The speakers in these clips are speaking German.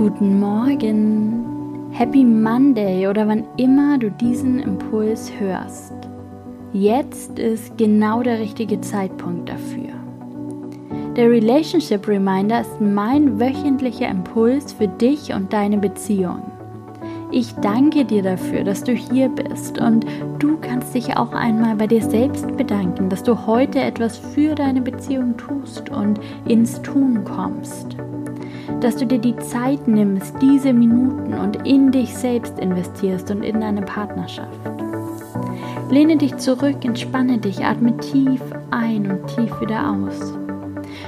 Guten Morgen, Happy Monday oder wann immer du diesen Impuls hörst. Jetzt ist genau der richtige Zeitpunkt dafür. Der Relationship Reminder ist mein wöchentlicher Impuls für dich und deine Beziehung. Ich danke dir dafür, dass du hier bist und du kannst dich auch einmal bei dir selbst bedanken, dass du heute etwas für deine Beziehung tust und ins Tun kommst dass du dir die Zeit nimmst, diese Minuten und in dich selbst investierst und in deine Partnerschaft. Lehne dich zurück, entspanne dich, atme tief ein und tief wieder aus.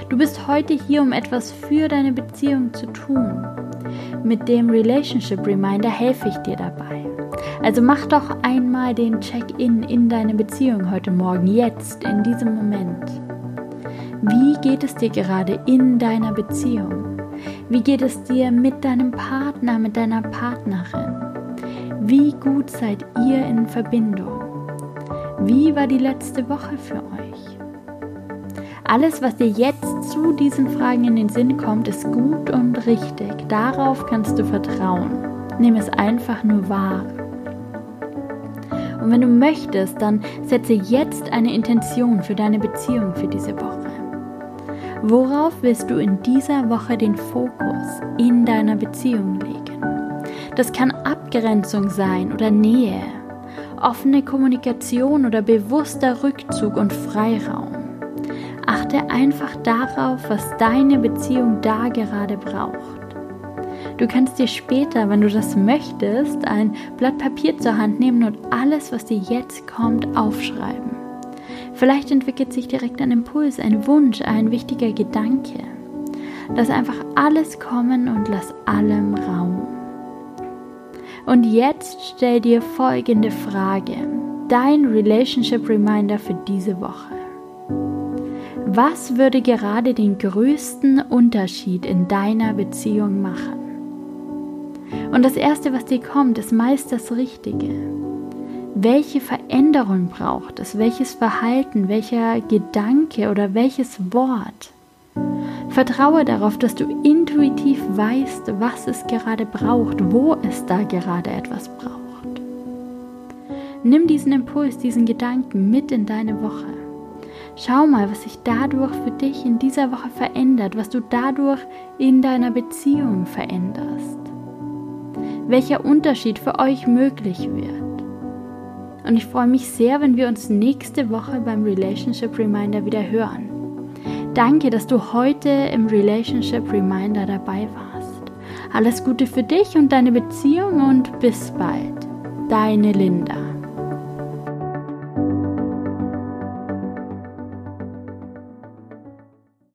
Du bist heute hier, um etwas für deine Beziehung zu tun. Mit dem Relationship Reminder helfe ich dir dabei. Also mach doch einmal den Check-in in deine Beziehung heute Morgen, jetzt, in diesem Moment. Wie geht es dir gerade in deiner Beziehung? Wie geht es dir mit deinem Partner, mit deiner Partnerin? Wie gut seid ihr in Verbindung? Wie war die letzte Woche für euch? Alles, was dir jetzt zu diesen Fragen in den Sinn kommt, ist gut und richtig. Darauf kannst du vertrauen. Nimm es einfach nur wahr. Und wenn du möchtest, dann setze jetzt eine Intention für deine Beziehung für diese Woche. Worauf willst du in dieser Woche den Fokus in deiner Beziehung legen? Das kann Abgrenzung sein oder Nähe, offene Kommunikation oder bewusster Rückzug und Freiraum. Achte einfach darauf, was deine Beziehung da gerade braucht. Du kannst dir später, wenn du das möchtest, ein Blatt Papier zur Hand nehmen und alles, was dir jetzt kommt, aufschreiben. Vielleicht entwickelt sich direkt ein Impuls, ein Wunsch, ein wichtiger Gedanke. Lass einfach alles kommen und lass allem Raum. Und jetzt stell dir folgende Frage, dein Relationship Reminder für diese Woche. Was würde gerade den größten Unterschied in deiner Beziehung machen? Und das Erste, was dir kommt, ist meist das Richtige welche Veränderung braucht es, welches Verhalten, welcher Gedanke oder welches Wort. Vertraue darauf, dass du intuitiv weißt, was es gerade braucht, wo es da gerade etwas braucht. Nimm diesen Impuls, diesen Gedanken mit in deine Woche. Schau mal, was sich dadurch für dich in dieser Woche verändert, was du dadurch in deiner Beziehung veränderst. Welcher Unterschied für euch möglich wird. Und ich freue mich sehr, wenn wir uns nächste Woche beim Relationship Reminder wieder hören. Danke, dass du heute im Relationship Reminder dabei warst. Alles Gute für dich und deine Beziehung und bis bald. Deine Linda.